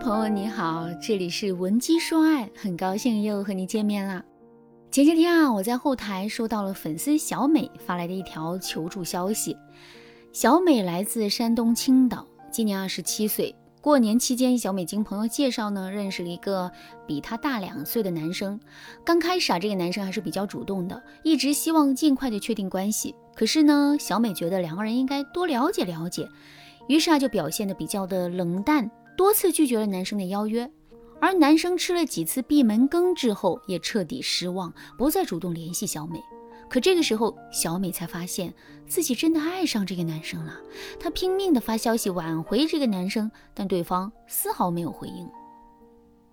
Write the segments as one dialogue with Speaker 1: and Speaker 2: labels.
Speaker 1: 朋友你好，这里是文姬说爱，很高兴又和你见面啦。前些天啊，我在后台收到了粉丝小美发来的一条求助消息。小美来自山东青岛，今年二十七岁。过年期间，小美经朋友介绍呢，认识了一个比她大两岁的男生。刚开始啊，这个男生还是比较主动的，一直希望尽快的确定关系。可是呢，小美觉得两个人应该多了解了解，于是啊，就表现的比较的冷淡。多次拒绝了男生的邀约，而男生吃了几次闭门羹之后，也彻底失望，不再主动联系小美。可这个时候，小美才发现自己真的爱上这个男生了。她拼命的发消息挽回这个男生，但对方丝毫没有回应。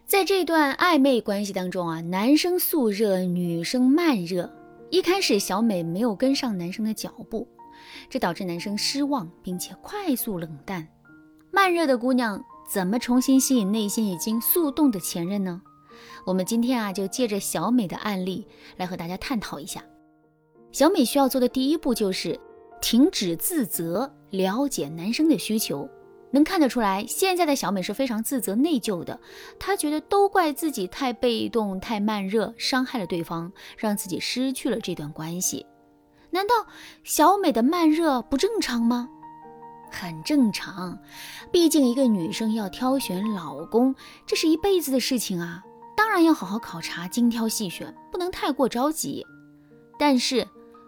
Speaker 1: 在这段暧昧关系当中啊，男生速热，女生慢热。一开始，小美没有跟上男生的脚步，这导致男生失望，并且快速冷淡。慢热的姑娘。怎么重新吸引内心已经速冻的前任呢？我们今天啊，就借着小美的案例来和大家探讨一下。小美需要做的第一步就是停止自责，了解男生的需求。能看得出来，现在的小美是非常自责内疚的。她觉得都怪自己太被动、太慢热，伤害了对方，让自己失去了这段关系。难道小美的慢热不正常吗？很正常，毕竟一个女生要挑选老公，这是一辈子的事情啊，当然要好好考察，精挑细选，不能太过着急。但是，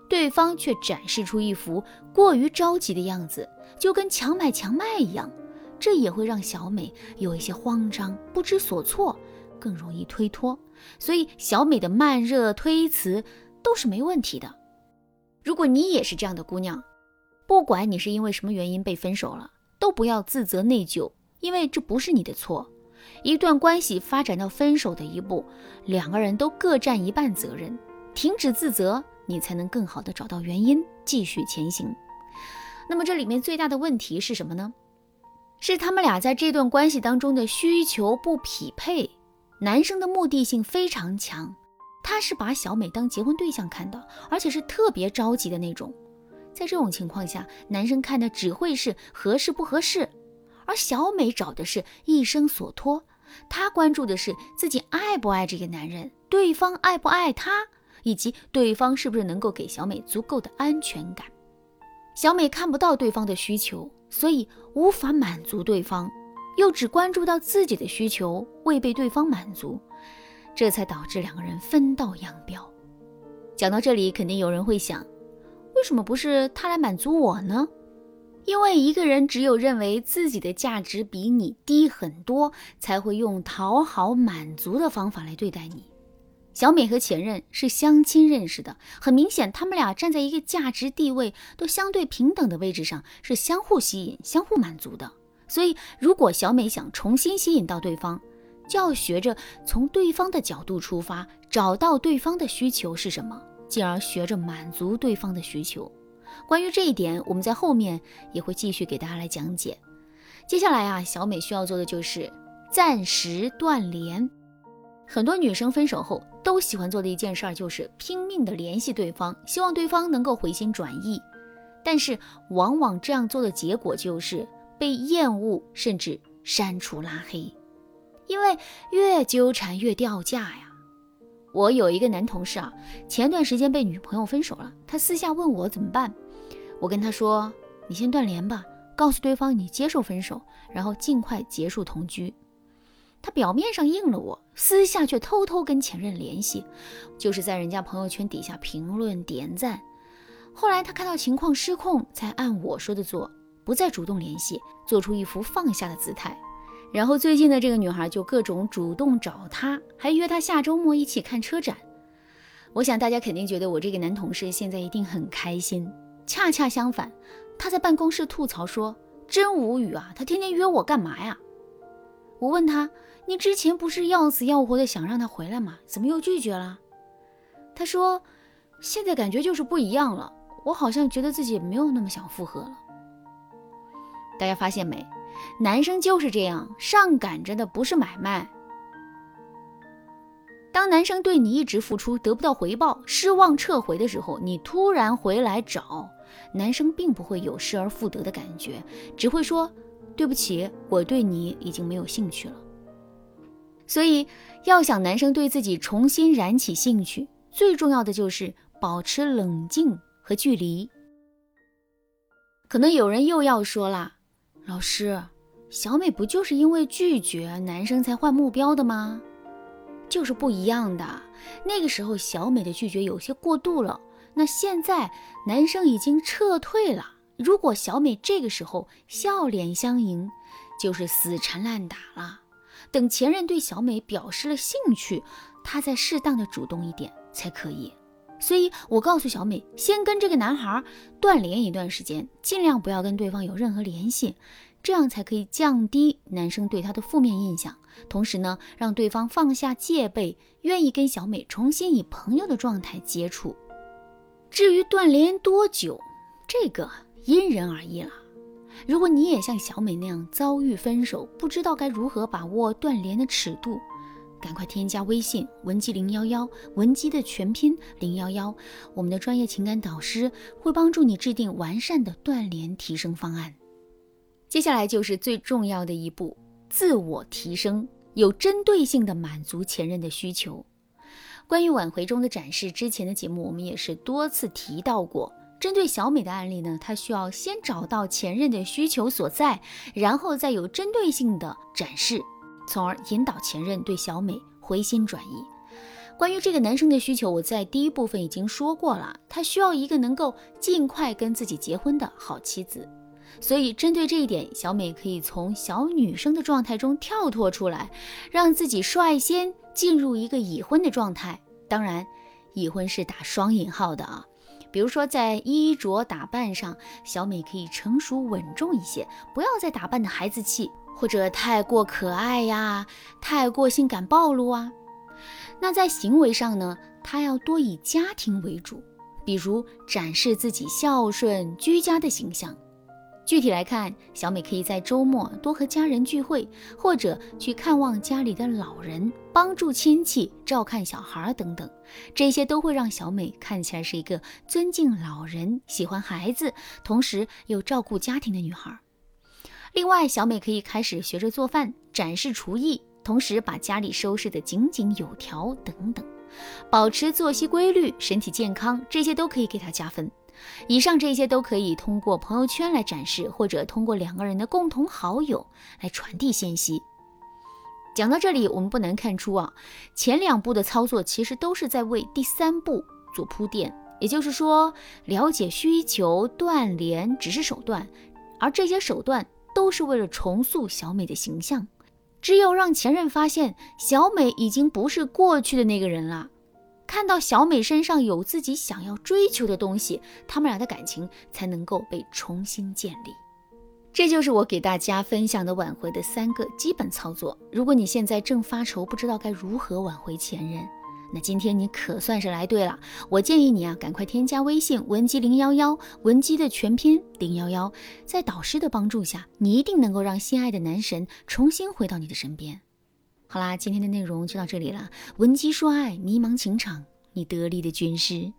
Speaker 1: 对方却展示出一副过于着急的样子，就跟强买强卖一样，这也会让小美有一些慌张、不知所措，更容易推脱。所以，小美的慢热、推辞都是没问题的。如果你也是这样的姑娘，不管你是因为什么原因被分手了，都不要自责内疚，因为这不是你的错。一段关系发展到分手的一步，两个人都各占一半责任，停止自责，你才能更好的找到原因，继续前行。那么这里面最大的问题是什么呢？是他们俩在这段关系当中的需求不匹配。男生的目的性非常强，他是把小美当结婚对象看的，而且是特别着急的那种。在这种情况下，男生看的只会是合适不合适，而小美找的是一生所托。她关注的是自己爱不爱这个男人，对方爱不爱她，以及对方是不是能够给小美足够的安全感。小美看不到对方的需求，所以无法满足对方，又只关注到自己的需求未被对方满足，这才导致两个人分道扬镳。讲到这里，肯定有人会想。为什么不是他来满足我呢？因为一个人只有认为自己的价值比你低很多，才会用讨好满足的方法来对待你。小美和前任是相亲认识的，很明显，他们俩站在一个价值地位都相对平等的位置上，是相互吸引、相互满足的。所以，如果小美想重新吸引到对方，就要学着从对方的角度出发，找到对方的需求是什么。进而学着满足对方的需求。关于这一点，我们在后面也会继续给大家来讲解。接下来啊，小美需要做的就是暂时断联。很多女生分手后都喜欢做的一件事儿，就是拼命的联系对方，希望对方能够回心转意。但是往往这样做的结果就是被厌恶，甚至删除拉黑，因为越纠缠越掉价呀。我有一个男同事啊，前段时间被女朋友分手了，他私下问我怎么办。我跟他说：“你先断联吧，告诉对方你接受分手，然后尽快结束同居。”他表面上应了我，私下却偷偷跟前任联系，就是在人家朋友圈底下评论点赞。后来他看到情况失控，才按我说的做，不再主动联系，做出一副放下的姿态。然后最近的这个女孩就各种主动找他，还约他下周末一起看车展。我想大家肯定觉得我这个男同事现在一定很开心。恰恰相反，他在办公室吐槽说：“真无语啊，他天天约我干嘛呀？”我问他：“你之前不是要死要活的想让他回来吗？怎么又拒绝了？”他说：“现在感觉就是不一样了，我好像觉得自己没有那么想复合了。”大家发现没？男生就是这样，上赶着的不是买卖。当男生对你一直付出得不到回报，失望撤回的时候，你突然回来找，男生并不会有失而复得的感觉，只会说对不起，我对你已经没有兴趣了。所以，要想男生对自己重新燃起兴趣，最重要的就是保持冷静和距离。可能有人又要说了，老师，小美不就是因为拒绝男生才换目标的吗？就是不一样的。那个时候小美的拒绝有些过度了，那现在男生已经撤退了。如果小美这个时候笑脸相迎，就是死缠烂打了。等前任对小美表示了兴趣，她再适当的主动一点才可以。所以我告诉小美，先跟这个男孩断联一段时间，尽量不要跟对方有任何联系，这样才可以降低男生对她的负面印象，同时呢，让对方放下戒备，愿意跟小美重新以朋友的状态接触。至于断联多久，这个因人而异了。如果你也像小美那样遭遇分手，不知道该如何把握断联的尺度。赶快添加微信文姬零幺幺，文姬的全拼零幺幺，我们的专业情感导师会帮助你制定完善的断联提升方案。接下来就是最重要的一步，自我提升，有针对性的满足前任的需求。关于挽回中的展示，之前的节目我们也是多次提到过。针对小美的案例呢，她需要先找到前任的需求所在，然后再有针对性的展示。从而引导前任对小美回心转意。关于这个男生的需求，我在第一部分已经说过了，他需要一个能够尽快跟自己结婚的好妻子。所以针对这一点，小美可以从小女生的状态中跳脱出来，让自己率先进入一个已婚的状态。当然，已婚是打双引号的啊。比如说在衣着打扮上，小美可以成熟稳重一些，不要再打扮的孩子气。或者太过可爱呀，太过性感暴露啊。那在行为上呢，他要多以家庭为主，比如展示自己孝顺居家的形象。具体来看，小美可以在周末多和家人聚会，或者去看望家里的老人，帮助亲戚照看小孩等等。这些都会让小美看起来是一个尊敬老人、喜欢孩子，同时又照顾家庭的女孩。另外，小美可以开始学着做饭，展示厨艺，同时把家里收拾得井井有条等等，保持作息规律，身体健康，这些都可以给她加分。以上这些都可以通过朋友圈来展示，或者通过两个人的共同好友来传递信息。讲到这里，我们不难看出啊，前两步的操作其实都是在为第三步做铺垫，也就是说，了解需求、断联只是手段，而这些手段。都是为了重塑小美的形象，只有让前任发现小美已经不是过去的那个人了，看到小美身上有自己想要追求的东西，他们俩的感情才能够被重新建立。这就是我给大家分享的挽回的三个基本操作。如果你现在正发愁，不知道该如何挽回前任。那今天你可算是来对了，我建议你啊，赶快添加微信文姬零幺幺，文姬的全拼零幺幺，在导师的帮助下，你一定能够让心爱的男神重新回到你的身边。好啦，今天的内容就到这里了，文姬说爱，迷茫情场，你得力的军师。